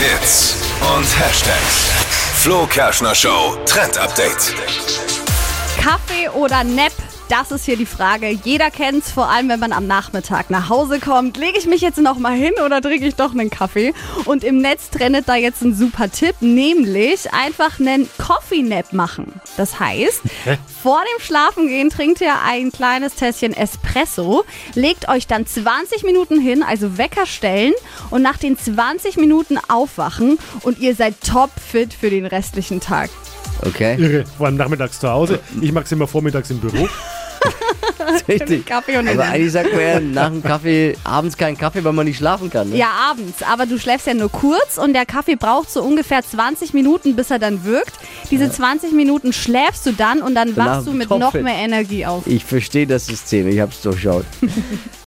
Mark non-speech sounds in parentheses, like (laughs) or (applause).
Hits und Hashtags. Flo Kerschner Show Trend Update. Kaffee oder Nap? Das ist hier die Frage. Jeder kennt's, vor allem wenn man am Nachmittag nach Hause kommt. Lege ich mich jetzt noch mal hin oder trinke ich doch einen Kaffee? Und im Netz trendet da jetzt ein super Tipp, nämlich einfach einen Coffee Nap machen. Das heißt, vor dem Schlafengehen trinkt ihr ein kleines Tässchen Espresso, legt euch dann 20 Minuten hin, also Wecker stellen und nach den 20 Minuten aufwachen und ihr seid topfit für den restlichen Tag. Okay, Irre, vor allem nachmittags zu Hause. Ich mag es immer vormittags im Büro. (laughs) richtig. Kaffee und Aber eigentlich sagt man ja (laughs) nach dem Kaffee abends keinen Kaffee, weil man nicht schlafen kann. Ne? Ja, abends. Aber du schläfst ja nur kurz und der Kaffee braucht so ungefähr 20 Minuten, bis er dann wirkt. Diese 20 Minuten schläfst du dann und dann Danach wachst du mit noch mehr Energie auf. Ich verstehe das System, ich habe es durchschaut. (laughs)